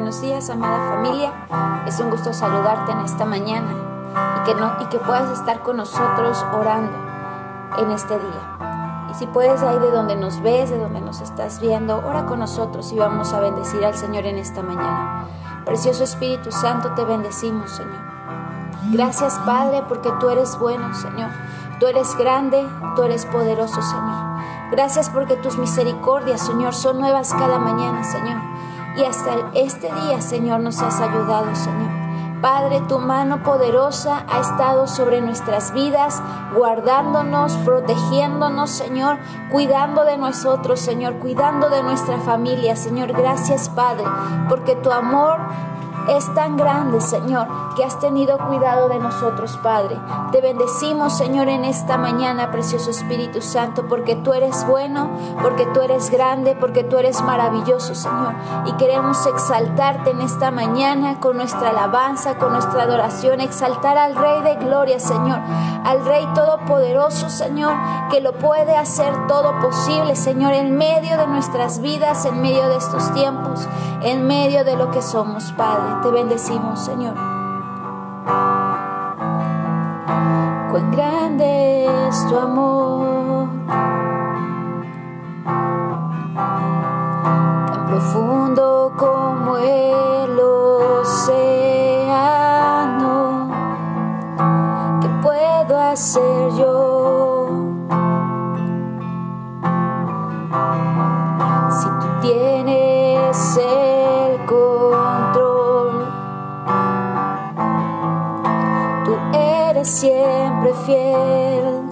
Buenos días, amada familia. Es un gusto saludarte en esta mañana y que, no, y que puedas estar con nosotros orando en este día. Y si puedes ahí de donde nos ves, de donde nos estás viendo, ora con nosotros y vamos a bendecir al Señor en esta mañana. Precioso Espíritu Santo, te bendecimos, Señor. Gracias, Padre, porque tú eres bueno, Señor. Tú eres grande, tú eres poderoso, Señor. Gracias porque tus misericordias, Señor, son nuevas cada mañana, Señor y hasta este día, Señor, nos has ayudado, Señor. Padre, tu mano poderosa ha estado sobre nuestras vidas, guardándonos, protegiéndonos, Señor, cuidando de nosotros, Señor, cuidando de nuestra familia, Señor. Gracias, Padre, porque tu amor es tan grande, Señor, que has tenido cuidado de nosotros, Padre. Te bendecimos, Señor, en esta mañana, precioso Espíritu Santo, porque tú eres bueno, porque tú eres grande, porque tú eres maravilloso, Señor. Y queremos exaltarte en esta mañana con nuestra alabanza, con nuestra adoración, exaltar al Rey de Gloria, Señor, al Rey Todopoderoso, Señor, que lo puede hacer todo posible, Señor, en medio de nuestras vidas, en medio de estos tiempos, en medio de lo que somos, Padre te bendecimos, Señor. Cuán grande es tu amor, tan profundo como el océano. ¿Qué puedo hacer yo? Siempre fiel.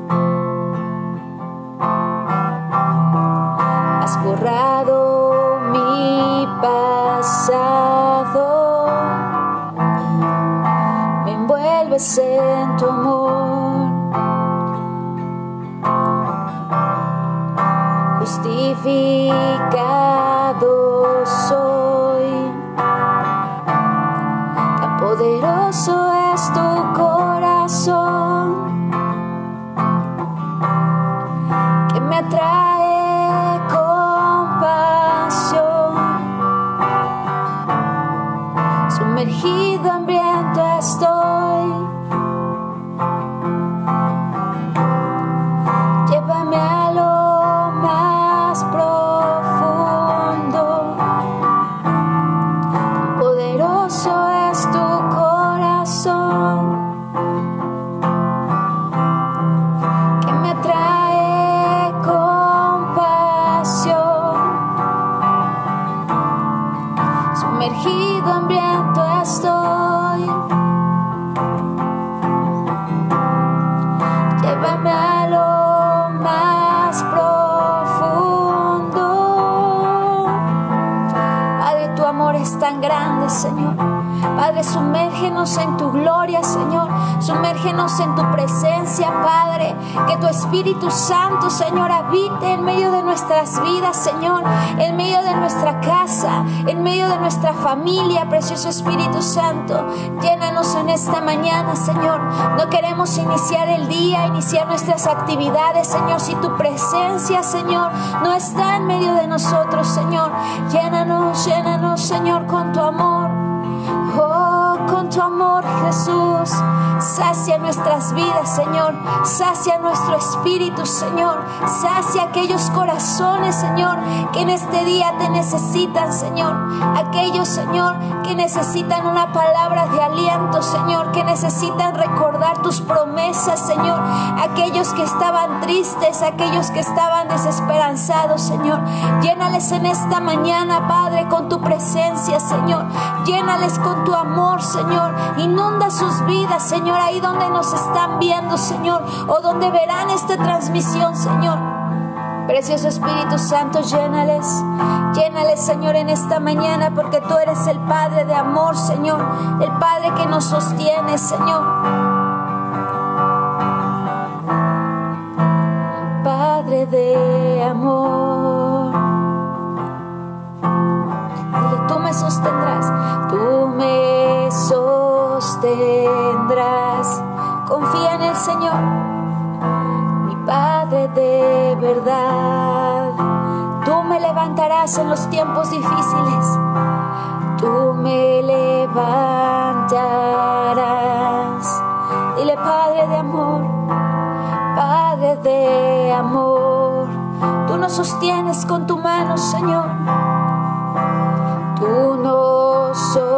Sumérgenos en tu presencia, Padre. Que tu Espíritu Santo, Señor, habite en medio de nuestras vidas, Señor. En medio de nuestra casa, en medio de nuestra familia, precioso Espíritu Santo. Llénanos en esta mañana, Señor. No queremos iniciar el día, iniciar nuestras actividades, Señor, si tu presencia, Señor, no está en medio de nosotros, Señor. Llénanos, llénanos, Señor, con tu amor. Tu amor, Jesús. Sacia nuestras vidas, Señor. Sacia nuestro espíritu, Señor. Sacia aquellos corazones, Señor, que en este día te necesitan, Señor. Aquellos, Señor, que necesitan una palabra de aliento, Señor. Que necesitan recordar tus promesas, Señor. Aquellos que estaban tristes, aquellos que estaban desesperanzados, Señor. Llénales en esta mañana, Padre, con tu presencia, Señor. Llénales con tu amor, Señor. Inunda sus vidas, Señor, ahí donde nos están viendo, Señor, o donde verán esta transmisión, Señor. Precioso Espíritu Santo, llénales, llénales, Señor, en esta mañana, porque tú eres el Padre de amor, Señor, el Padre que nos sostiene, Señor. Padre de amor. Tú me sostendrás, tú me sostendrás. Confía en el Señor, mi Padre de verdad. Tú me levantarás en los tiempos difíciles. tú me levantarás. Dile Padre de amor, Padre de amor, tú nos sostienes con tu mano, Señor. Tú nos sostendrás.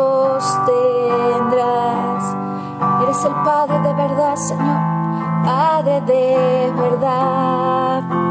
El Padre de verdad, Señor. Padre de verdad.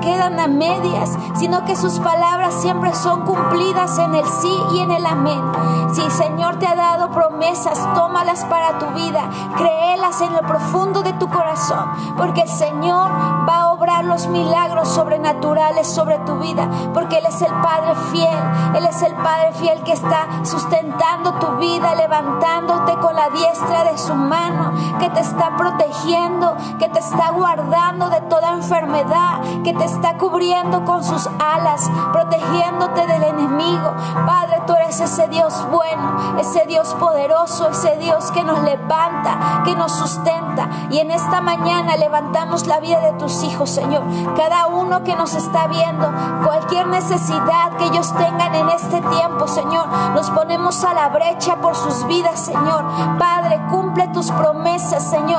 Quedan a medias, sino que sus palabras siempre son cumplidas en el sí y en el amén. Si Señor te ha dado promesas, tómalas para tu vida, créelas en lo profundo de tu corazón, porque el Señor va a obrar los milagros sobrenaturales sobre tu vida, porque Él es el Padre fiel, Él es el Padre fiel que está sustentando tu vida, levantándote con la diestra de su mano, que te está protegiendo, que te está guardando de toda enfermedad, que te está cubriendo con sus alas, protegiéndote del enemigo. Padre, tú eres ese Dios bueno, ese Dios poderoso, ese Dios que nos levanta, que nos sustenta. Y en esta mañana levantamos la vida de tus hijos, Señor. Cada uno que nos está viendo, cualquier necesidad que ellos tengan en este tiempo, Señor, nos ponemos a la brecha por sus vidas, Señor. Padre, cumple tus promesas, Señor.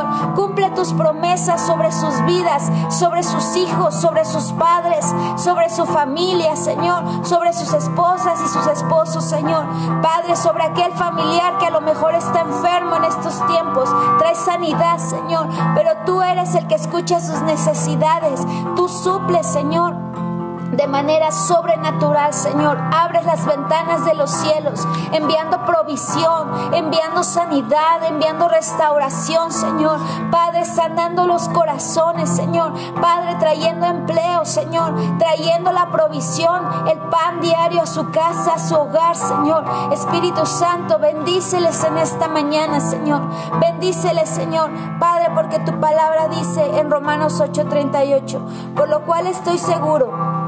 Tus promesas sobre sus vidas, sobre sus hijos, sobre sus padres, sobre su familia, Señor, sobre sus esposas y sus esposos, Señor. Padre, sobre aquel familiar que a lo mejor está enfermo en estos tiempos. Trae sanidad, Señor, pero tú eres el que escucha sus necesidades. Tú suples, Señor de manera sobrenatural, Señor. Abres las ventanas de los cielos, enviando provisión, enviando sanidad, enviando restauración, Señor. Padre, sanando los corazones, Señor. Padre, trayendo empleo, Señor. Trayendo la provisión, el pan diario a su casa, a su hogar, Señor. Espíritu Santo, bendíceles en esta mañana, Señor. Bendíceles, Señor. Padre, porque tu palabra dice en Romanos 8:38, por lo cual estoy seguro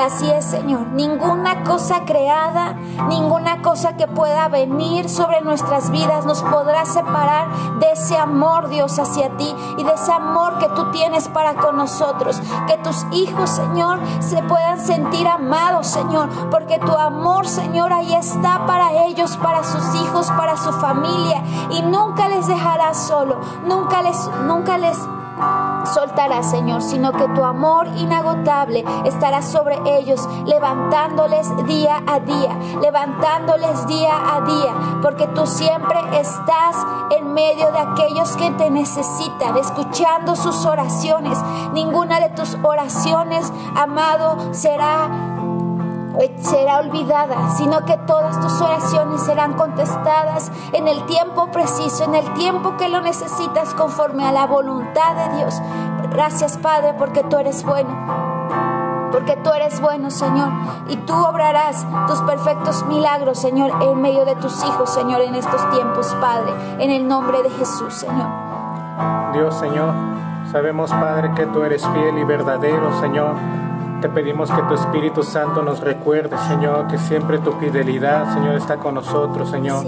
Así es, Señor. Ninguna cosa creada, ninguna cosa que pueda venir sobre nuestras vidas nos podrá separar de ese amor, Dios, hacia ti y de ese amor que tú tienes para con nosotros. Que tus hijos, Señor, se puedan sentir amados, Señor, porque tu amor, Señor, ahí está para ellos, para sus hijos, para su familia y nunca les dejarás solo, nunca les, nunca les soltará, Señor, sino que tu amor inagotable estará sobre ellos, levantándoles día a día, levantándoles día a día, porque tú siempre estás en medio de aquellos que te necesitan, escuchando sus oraciones. Ninguna de tus oraciones, amado, será será olvidada, sino que todas tus oraciones serán contestadas en el tiempo preciso, en el tiempo que lo necesitas conforme a la voluntad de Dios. Gracias Padre porque tú eres bueno. Porque tú eres bueno, Señor, y tú obrarás tus perfectos milagros, Señor, en medio de tus hijos, Señor, en estos tiempos, Padre, en el nombre de Jesús, Señor. Dios, Señor, sabemos, Padre, que tú eres fiel y verdadero, Señor te pedimos que tu Espíritu Santo nos recuerde, Señor, que siempre tu fidelidad, Señor, está con nosotros, Señor.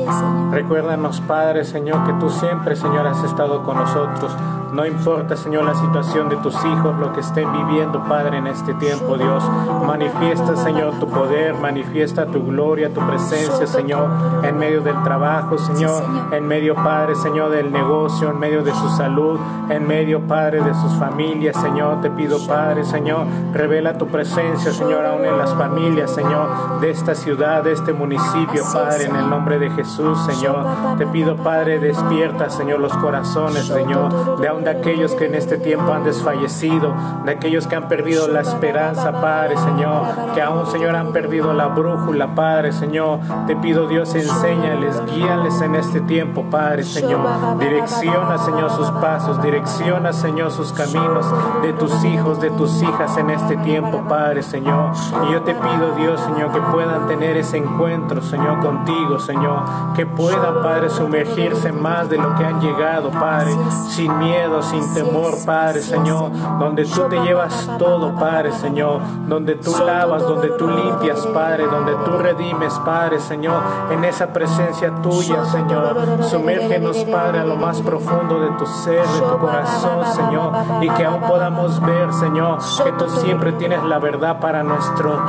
Recuérdanos, Padre, Señor, que tú siempre, Señor, has estado con nosotros. No importa, Señor, la situación de tus hijos, lo que estén viviendo, Padre, en este tiempo, Dios. Manifiesta, Señor, tu poder, manifiesta tu gloria, tu presencia, Señor, en medio del trabajo, Señor, en medio, Padre, Señor, del negocio, en medio de su salud, en medio, Padre, de sus familias, Señor. Te pido, Padre, Señor, revela tu presencia, Señor, aún en las familias, Señor, de esta ciudad, de este municipio, Padre, en el nombre de Jesús, Señor. Te pido, Padre, despierta, Señor, los corazones, Señor, de aún de aquellos que en este tiempo han desfallecido, de aquellos que han perdido la esperanza, Padre, Señor, que aún, Señor, han perdido la brújula, Padre, Señor. Te pido, Dios, enséñales, guíales en este tiempo, Padre, Señor. Direcciona, Señor, sus pasos, direcciona, Señor, sus caminos de tus hijos, de tus hijas en este tiempo, Padre, Señor. Y yo te pido, Dios, Señor, que puedan tener ese encuentro, Señor, contigo, Señor. Que puedan, Padre, sumergirse más de lo que han llegado, Padre, sin miedo sin temor, Padre Señor, donde tú te llevas todo, Padre Señor, donde tú lavas, donde tú limpias, Padre, donde tú redimes, Padre Señor, en esa presencia tuya, Señor. Sumérgenos, Padre, a lo más profundo de tu ser, de tu corazón, Señor, y que aún podamos ver, Señor, que tú siempre tienes la verdad para nuestro,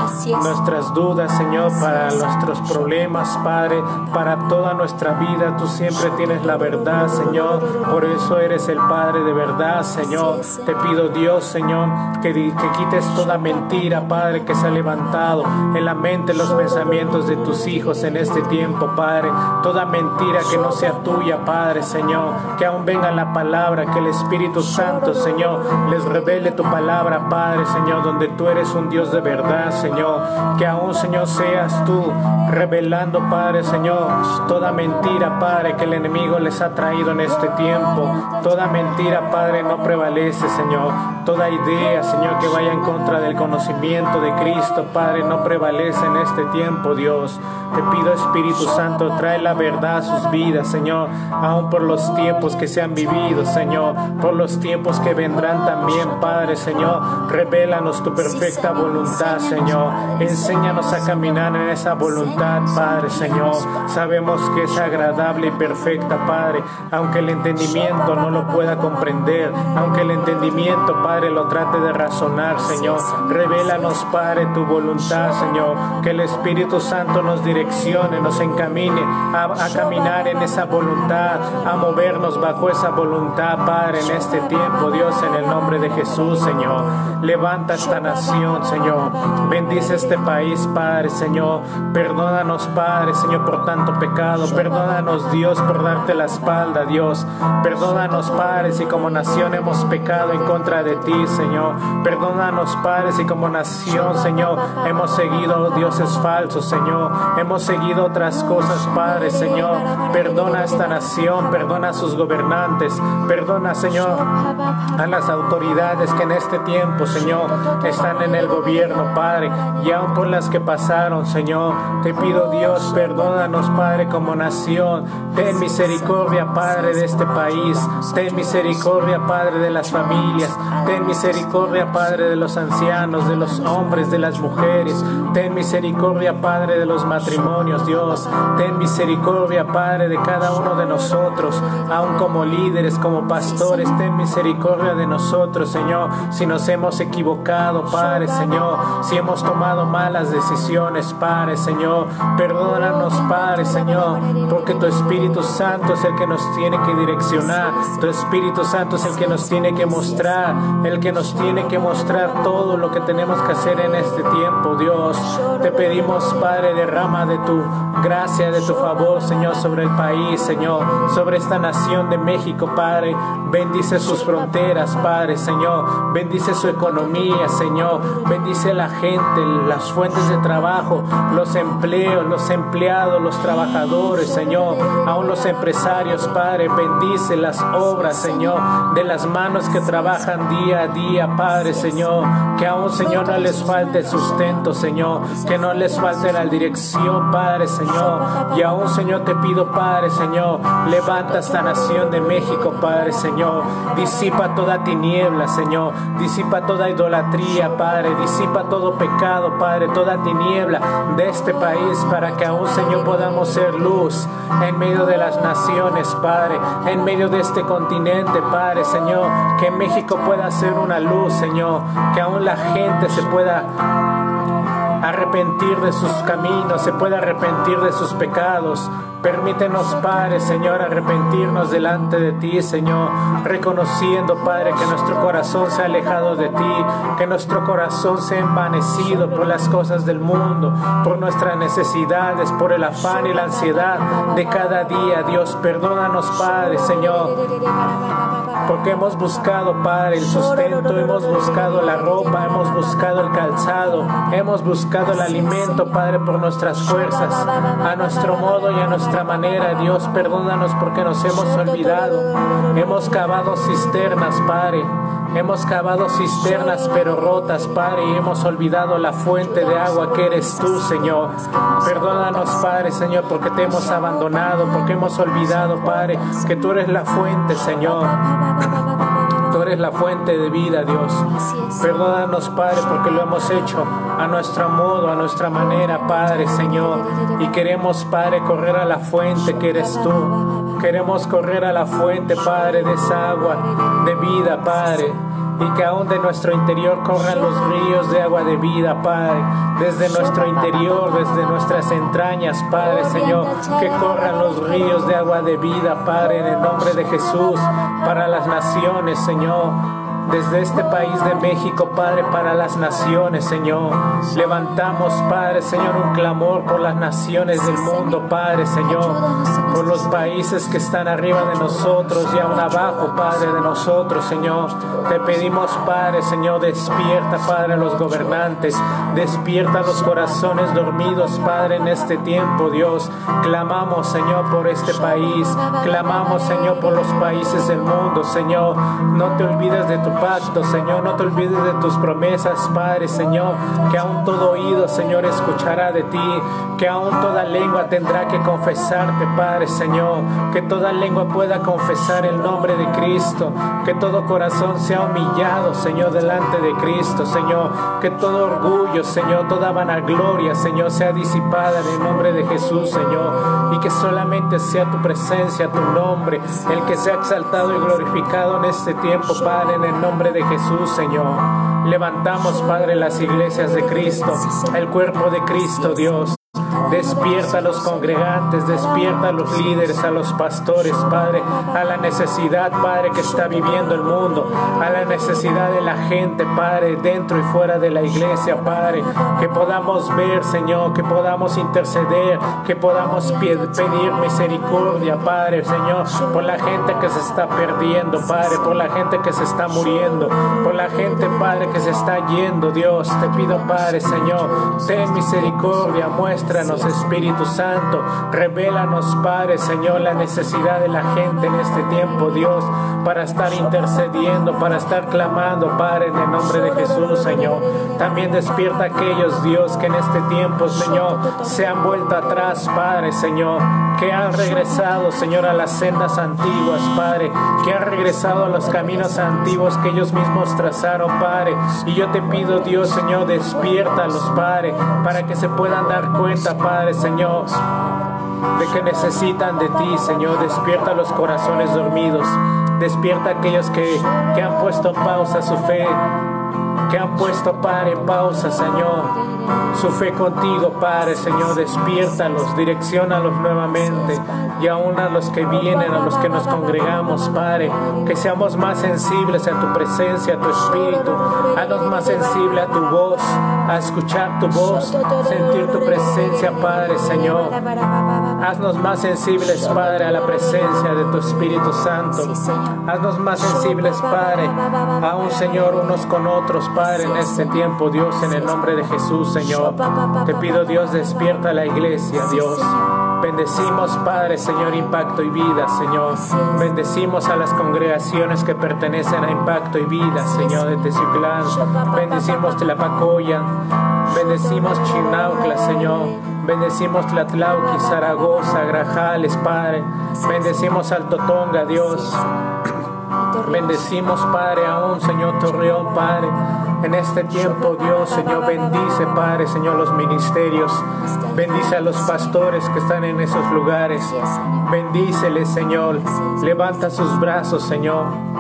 nuestras dudas, Señor, para nuestros problemas, Padre, para toda nuestra vida, tú siempre tienes la verdad, Señor, por eso eres el Padre de verdad, Señor. Te pido, Dios, Señor, que, quites toda mentira, Padre, que se ha levantado en la mente, los pensamientos de tus hijos en este tiempo, Padre. Toda mentira que no sea tuya, Padre, Señor. Que aún venga la palabra, que el Espíritu Santo, Señor, les revele tu palabra, Padre, Señor, donde tú eres un Dios de verdad, Señor. Que aún, Señor, seas tú revelando, Padre, Señor, toda mentira, Padre, que el enemigo les ha traído en este tiempo. Toda mentira Padre, no prevalece, Señor. Toda idea, Señor, que vaya en contra del conocimiento de Cristo, Padre, no prevalece en este tiempo, Dios. Te pido, Espíritu Santo, trae la verdad a sus vidas, Señor, aún por los tiempos que se han vivido, Señor, por los tiempos que vendrán también, Padre, Señor. Revélanos tu perfecta voluntad, Señor. Enséñanos a caminar en esa voluntad, Padre, Señor. Sabemos que es agradable y perfecta, Padre, aunque el entendimiento no lo pueda comprender, aunque el entendimiento, Padre, lo trate de razonar, Señor. Revélanos, Padre, tu voluntad, Señor. Que el Espíritu Santo nos direccione, nos encamine a, caminar en esa voluntad, a movernos bajo esa voluntad, Padre, en este tiempo, Dios, en el nombre de Jesús, Señor. Levanta esta nación, Señor. Bendice este país, Padre, Señor. Perdónanos, Padre, Señor, por tanto pecado. Perdónanos, Dios, por darte la espalda, Dios. Perdónanos, Padre, y como nación hemos pecado en contra de ti, Señor. Perdónanos, padres, y como nación, Señor, hemos seguido dioses falsos, Señor. Hemos seguido otras cosas, Padre, Señor. Perdona a esta nación, perdona a sus gobernantes, perdona, Señor, a las autoridades que en este tiempo, Señor, están en el gobierno, Padre, y aún por las que pasaron, Señor. Te pido, Dios, perdónanos, Padre, como nación. Ten misericordia, Padre, de este país. Ten misericordia Padre, de las familias. Ten misericordia, Padre, de los ancianos, de los hombres, de las mujeres. Ten misericordia, Padre, de los matrimonios, Dios. Ten misericordia, Padre, de cada uno de nosotros, aun como líderes, como pastores. Ten misericordia de nosotros, Señor, si nos hemos equivocado, Padre, Señor, si hemos tomado malas decisiones, Padre, Señor. Perdónanos, Padre, Señor, porque tu Espíritu Santo es el que nos tiene que direccionar. Tu Espíritu Santo es el que nos tiene que mostrar, el que nos tiene que mostrar todo lo que tenemos que hacer en este tiempo, Dios. Te pedimos, Padre, derrama de tu gracia, de tu favor, Señor, sobre el país, Señor, sobre esta nación de México, Padre. Bendice sus fronteras, Padre, Señor. Bendice su economía, Señor. Bendice la gente, fuentes de trabajo, los empleos, los empleados, los trabajadores, Señor. Aún los empresarios, Padre. Bendice las obras, Señor, de las manos que trabajan día a día, Padre, Señor. Que aún, Señor, no les falte sustento, Señor. Que no les falte la dirección, Padre, Señor. Y aún, Señor, te pido, Padre, Señor, levanta esta nación de México, Padre, Señor. Disipa toda tiniebla, Señor. Disipa toda idolatría, Padre. Disipa todo pecado, Padre, toda tiniebla de este país para que aún, Señor, podamos ser luz en medio de las naciones, Padre. En medio de este continente, Padre, Señor. Que México pueda ser una luz, Señor. Que aún la gente se pueda arrepentir de sus caminos, se pueda arrepentir de sus pecados. Permítenos, Padre, Señor, arrepentirnos delante de ti, Señor, reconociendo, Padre, que nuestro corazón se ha alejado de ti, que nuestro corazón se ha envanecido por las cosas del mundo, por nuestras necesidades, por el afán y la ansiedad de cada día. Dios, perdónanos, Padre, Señor, porque hemos buscado, Padre, el sustento, hemos buscado la ropa, hemos buscado el calzado, hemos buscado el alimento, Padre, por nuestras fuerzas, a nuestro modo y a nuestra manera, Dios, perdónanos porque nos hemos olvidado. Hemos cavado cisternas, Padre. Hemos cavado cisternas pero rotas, Padre, y hemos olvidado la fuente de agua que eres tú, Señor. Perdónanos, Padre, Señor, porque te hemos abandonado, porque hemos olvidado, Padre, que tú eres la fuente, Señor. Tú eres la fuente de vida, Dios. Perdónanos, Padre, porque lo hemos hecho a nuestro modo, a nuestra manera, Padre, Señor. Y queremos, Padre, correr a la fuente que eres tú. Queremos correr a la fuente, Padre, de esa agua de vida, Padre y que aún de nuestro interior corran los ríos de agua de vida, Padre, desde nuestro interior, desde nuestras entrañas, Padre, Señor, que corran los ríos de agua de vida, Padre, en el nombre de Jesús, para las naciones, Señor desde este país de México, Padre, para las naciones, Señor. Levantamos, Padre, Señor, un clamor por las naciones del mundo, Padre, Señor, por los países que están arriba de nosotros y aún abajo, Padre, de nosotros, Señor. Te pedimos, Padre, Señor, despierta, Padre, a los gobernantes, despierta los corazones dormidos, Padre, en este tiempo, Dios. Clamamos, Señor, por este país, clamamos, Señor, por los países del mundo, Señor. No te olvides de tu pacto, Señor. No te olvides de tus promesas, Padre, Señor. Que aún todo oído, Señor, escuchará de ti. Que aún toda lengua tendrá que confesarte, Padre, Señor. Que toda lengua pueda confesar el nombre de Cristo. Que todo corazón sea humillado, Señor, delante de Cristo, Señor. Que todo orgullo, Señor, toda vanagloria, Señor, sea disipada en el nombre de Jesús, Señor. Y que solamente sea tu presencia, tu nombre, el que sea exaltado y glorificado en este tiempo, Padre, en el nombre de Jesús, Señor. Levantamos, Padre, las iglesias de Cristo, el cuerpo de Cristo, Dios. Despierta a los congregantes, despierta a los líderes, a los pastores, Padre, a la necesidad, Padre, que está viviendo el mundo, a la necesidad de la gente, Padre, dentro y fuera de la iglesia, Padre, que podamos ver, Señor, que podamos interceder, que podamos pedir misericordia, Padre, Señor, por la gente que se está perdiendo, Padre, por la gente que se está muriendo, por la gente, Padre, que se está yendo, Dios, te pido, Padre, Señor, ten misericordia, muéstranos Espíritu Santo. Revélanos, Padre, Señor, la necesidad de la gente en este tiempo, Dios, para estar intercediendo, para estar clamando, Padre, en el nombre de Jesús, Señor. También despierta a aquellos, Dios, que en este tiempo, Señor, se han vuelto atrás, Padre, Señor, que han regresado, Señor, a las sendas antiguas, Padre, que han regresado a los caminos antiguos que ellos mismos trazaron, Padre. Y yo te pido, Dios, Señor, despiértalos, Padre, para que se puedan dar cuenta, Padre Señor, de que necesitan de ti, Señor. Despierta los corazones dormidos. Despierta aquellos que, que han puesto pausa su fe que han puesto, Padre, en pausa, Señor, su fe contigo, Padre, Señor, despiértalos, direccionalos nuevamente y aún a los que vienen, a los que nos congregamos, Padre, que seamos más sensibles a tu presencia, a tu espíritu, haznos más sensibles a tu voz, a escuchar tu voz, sentir tu presencia, Padre, Señor. Haznos más sensibles, Padre, a la presencia de tu Espíritu Santo. Haznos más sensibles, Padre, a un Señor, unos con otros, Padre, en este tiempo, Dios, en el nombre de Jesús, Señor. Te pido, Dios, despierta la iglesia, Dios. Bendecimos, Padre, Señor, Impacto y Vida, Señor. Bendecimos a las congregaciones que pertenecen a Impacto y Vida, Señor, de Teciuclán. Bendecimos Tlapacoya. Bendecimos Chinaucla, Señor. Bendecimos Tlatlauqui, Zaragoza, Grajales, Padre. Bendecimos Alto Tonga, Dios. Bendecimos, Padre, aún, Señor Torreón, Padre. En este tiempo, Dios, Señor, bendice, Padre, Señor, los ministerios. Bendice a los pastores que están en esos lugares. Bendíceles, Señor. Levanta sus brazos, Señor.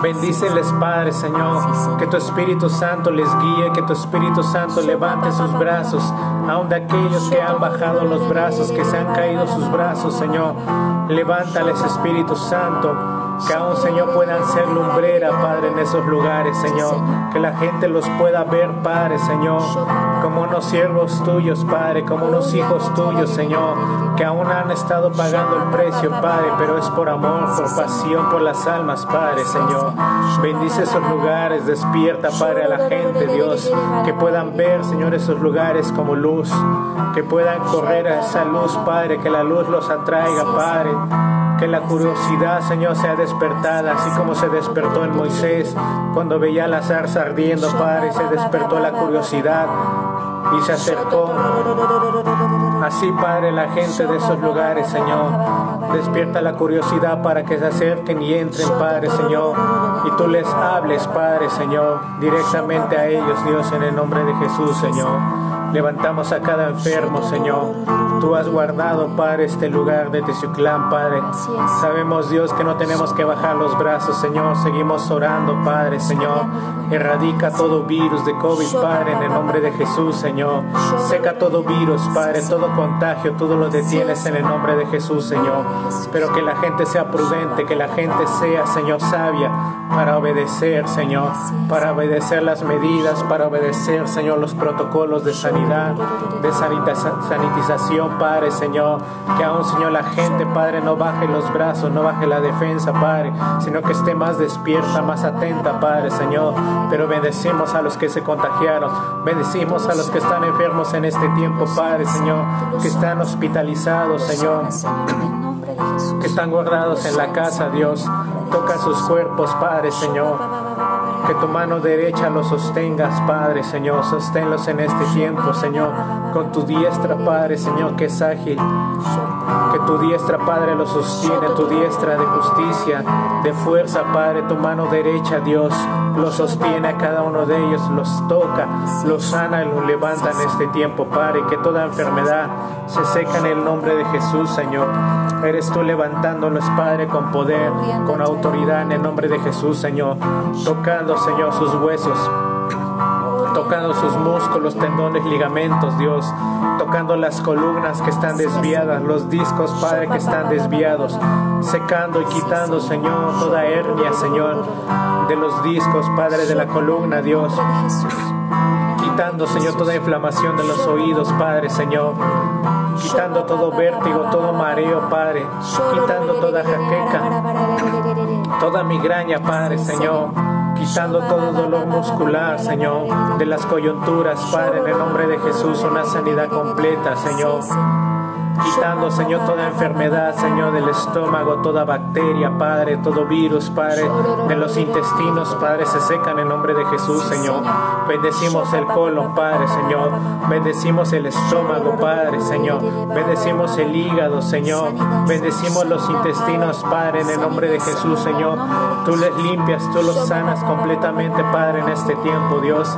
Bendíceles, Padre, Señor, que tu Espíritu Santo les guíe, que tu Espíritu Santo levante sus brazos, aun de aquellos que han bajado los brazos, que se han caído sus brazos, Señor. Levántales, Espíritu Santo, que aún, Señor, puedan ser lumbrera, Padre, en esos lugares, Señor. Que la gente los pueda ver, Padre, Señor, como unos siervos tuyos, Padre, como unos hijos tuyos, Señor, que aún han estado pagando el precio, Padre, pero es por amor, por pasión, por las almas, Padre, Señor. Bendice esos lugares, despierta, Padre, a la gente, Dios, que puedan ver, Señor, esos lugares como luz, que puedan correr a esa luz, Padre, que la luz los atraiga, Padre. Que la curiosidad, Señor, sea despertada, así como se despertó en Moisés cuando veía la zarza ardiendo, Padre, se despertó la curiosidad y se acercó. Así, Padre, la gente de esos lugares, Señor, despierta la curiosidad para que se acerquen y entren, Padre, Señor, y tú les hables, Padre, Señor, directamente a ellos, Dios, en el nombre de Jesús, Señor. Levantamos a cada enfermo, Señor. Tú has guardado, Padre, este lugar de Teciuclán, Padre. Sabemos, Dios, que no tenemos que bajar los brazos, Señor. Seguimos orando, Padre, Señor. Erradica todo virus de COVID, Padre, en el nombre de Jesús, Señor. Seca todo virus, Padre, todo contagio, todo lo detienes en el nombre de Jesús, Señor. Pero que la gente sea prudente, que la gente sea, Señor, sabia para obedecer, Señor. Para obedecer las medidas, para obedecer, Señor, los protocolos de sanidad de sanitización, Padre, Señor. Que aún, Señor, la gente, Padre, no baje los brazos, no baje la defensa, Padre, sino que esté más despierta, más atenta, Padre, Señor. Pero bendecimos a los que se contagiaron, bendecimos a los que están enfermos en este tiempo, Padre, Señor, que están hospitalizados, Señor que están guardados en la casa, Dios. Toca sus cuerpos, Padre, Señor. Que tu mano derecha los sostengas, Padre, Señor. Sosténlos en este tiempo, Señor. Con tu diestra, Padre, Señor, que es ágil. Que tu diestra, Padre, los sostiene. Tu diestra de justicia, de fuerza, Padre. Tu mano derecha, Dios, los sostiene a cada uno de ellos. Los toca, los sana y los levanta en este tiempo, Padre. Que toda enfermedad se seca en el nombre de Jesús, Señor. Eres tú levantándolos, Padre, con poder, con autoridad en el nombre de Jesús, Señor. Tocando, Señor, sus huesos. Tocando sus músculos, tendones, ligamentos, Dios. Tocando las columnas que están desviadas, los discos, Padre, que están desviados. Secando y quitando, Señor, toda hernia, Señor, de los discos, Padre, de la columna, Dios quitando, Señor, toda inflamación de los oídos, Padre, Señor, quitando todo vértigo, todo mareo, Padre, quitando toda jaqueca, toda migraña, Padre, Señor, quitando todo dolor muscular, Señor, de las coyunturas, Padre, en el nombre de Jesús, una sanidad completa, Señor quitando, Señor, toda enfermedad, Señor, del estómago, toda bacteria, Padre, todo virus, Padre, de los intestinos, Padre, se secan en nombre de Jesús, Señor. Bendecimos el colon, Padre, Señor. Bendecimos el estómago, Padre, Señor. Bendecimos el hígado, Señor. Bendecimos los intestinos, Padre, en el nombre de Jesús, Señor. Tú les limpias, tú los sanas completamente, Padre, en este tiempo, Dios.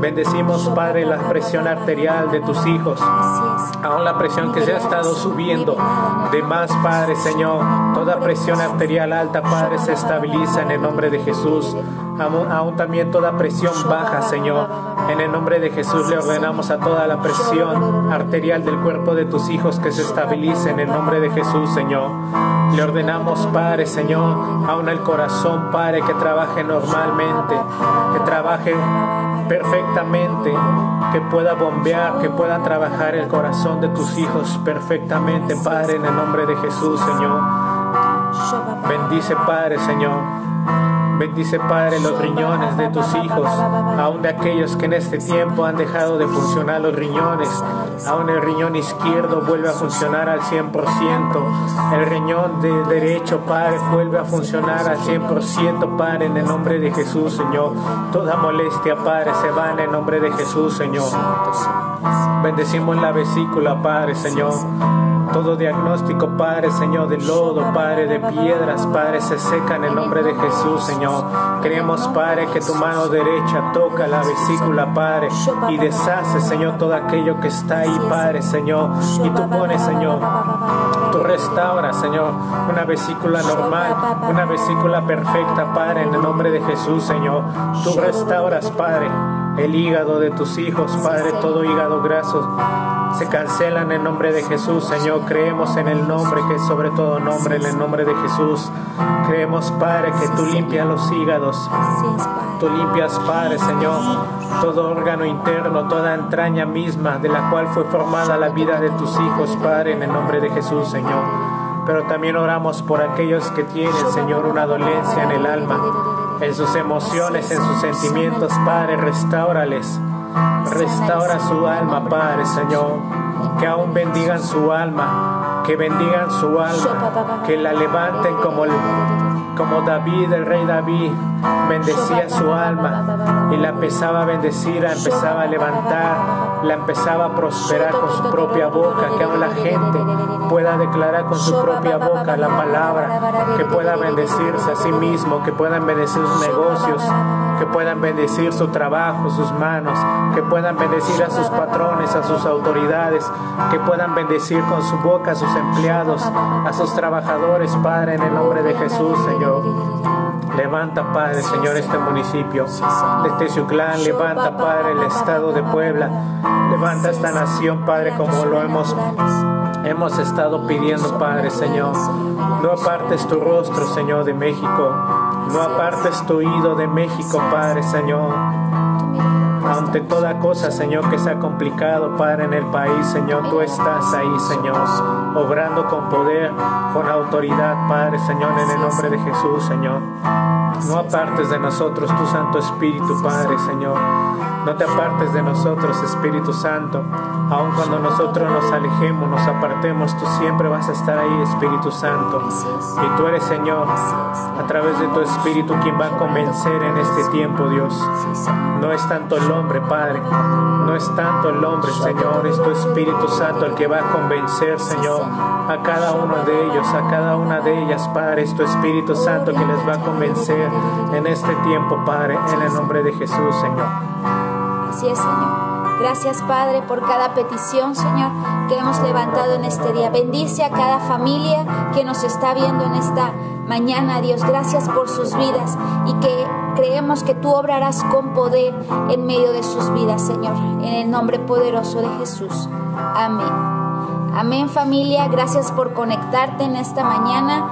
Bendecimos, Padre, la presión arterial de tus hijos. Aún la presión que se ha estado subiendo de más, Padre Señor. Toda presión arterial alta, Padre, se estabiliza en el nombre de Jesús. Aún, también toda presión baja, Señor. En el nombre de Jesús le ordenamos a toda la presión arterial del cuerpo de tus hijos que se estabilice en el nombre de Jesús, Señor. Le ordenamos, Padre, Señor, aún el corazón, Padre, que trabaje normalmente, que trabaje perfectamente, que pueda bombear, que pueda trabajar el corazón de tus hijos perfectamente, Padre, en el nombre de Jesús, Señor. Bendice, Padre, Señor. Bendice, Padre, los riñones de tus hijos, aún de aquellos que en este tiempo han dejado de funcionar los riñones. Aún el riñón izquierdo vuelve a funcionar al 100%. El riñón de derecho, Padre, vuelve a funcionar al 100%, Padre, en el nombre de Jesús, Señor. Toda molestia, Padre, se va en el nombre de Jesús, Señor. Bendecimos la vesícula, Padre, Señor. Todo diagnóstico, Padre, Señor, de lodo, Padre, de piedras, Padre, se seca en el nombre de Jesús, Señor. Creemos, Padre, que tu mano derecha toca la vesícula, Padre, y deshace, Señor, todo aquello que está ahí, Padre, Señor. Y tú pones, Señor, tú restauras, Señor, una vesícula normal, una vesícula perfecta, Padre, en el nombre de Jesús, Señor. Tú restauras, Padre, el hígado de tus hijos, Padre, todo hígado graso se cancelan en el nombre de Jesús, Señor. Creemos en el nombre que es sobre todo nombre, en el nombre de Jesús. Creemos, Padre, que tú limpias los hígados. Tú limpias, Padre, Señor, todo órgano interno, toda entraña misma de la cual fue formada la vida de tus hijos, Padre, en el nombre de Jesús, Señor. Pero también oramos por aquellos que tienen, Señor, una dolencia en el alma, en sus emociones, en sus sentimientos, Padre, restaurales. Restaura su alma, Padre, Señor. Que aún bendigan su alma, que bendigan su alma, que la levanten como, como David, el rey David, bendecía su alma y la empezaba a bendecir, la empezaba a levantar, la empezaba a prosperar con su propia boca, que aún la gente pueda declarar con su propia boca la palabra, que pueda bendecirse a sí mismo, que puedan bendecir sus negocios, que puedan bendecir su trabajo, sus manos, que puedan bendecir a sus patrones, a sus autoridades, que puedan bendecir con su boca a sus empleados, a sus trabajadores, Padre, en el nombre de Jesús, Señor. Levanta, Padre, Señor, este municipio de Teciuclán. Levanta, Padre, el estado de Puebla. Levanta esta nación, Padre, como lo hemos, hemos estado pidiendo, Padre, Señor. No apartes tu rostro, Señor, de México. No apartes tu oído de México, Padre, Señor. Ante toda cosa, Señor, que sea complicado, Padre, en el país, Señor, tú estás ahí, Señor, obrando con poder, con autoridad, Padre, Señor, en el nombre de Jesús, Señor. No apartes de nosotros tu Santo Espíritu, Padre, Señor. No te apartes de nosotros, Espíritu Santo. Aun cuando nosotros nos alejemos, nos apartemos, tú siempre vas a estar ahí, Espíritu Santo. Y tú eres, Señor, a través de tu Espíritu quien va a convencer en este tiempo, Dios. No es tanto el hombre, Padre. No es tanto el hombre, Señor. Es tu Espíritu Santo el que va a convencer, Señor, a cada uno de ellos, a cada una de ellas, Padre. Es tu Espíritu Santo que les va a convencer en este tiempo, Padre, en el nombre de Jesús, Señor. Así es, Señor. Gracias, Padre, por cada petición, Señor, que hemos levantado en este día. Bendice a cada familia que nos está viendo en esta mañana, Dios. Gracias por sus vidas y que creemos que tú obrarás con poder en medio de sus vidas, Señor. En el nombre poderoso de Jesús. Amén. Amén, familia. Gracias por conectarte en esta mañana.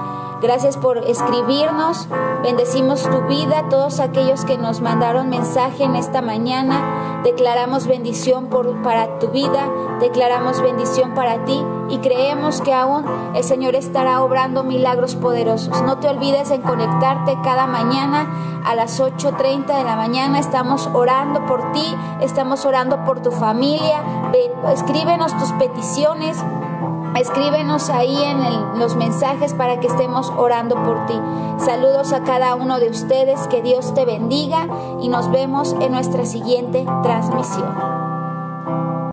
Gracias por escribirnos. Bendecimos tu vida, todos aquellos que nos mandaron mensaje en esta mañana. Declaramos bendición por, para tu vida, declaramos bendición para ti y creemos que aún el Señor estará obrando milagros poderosos. No te olvides en conectarte cada mañana a las 8.30 de la mañana. Estamos orando por ti, estamos orando por tu familia. escríbenos tus peticiones Escríbenos ahí en los mensajes para que estemos orando por ti. Saludos a cada uno de ustedes, que Dios te bendiga y nos vemos en nuestra siguiente transmisión.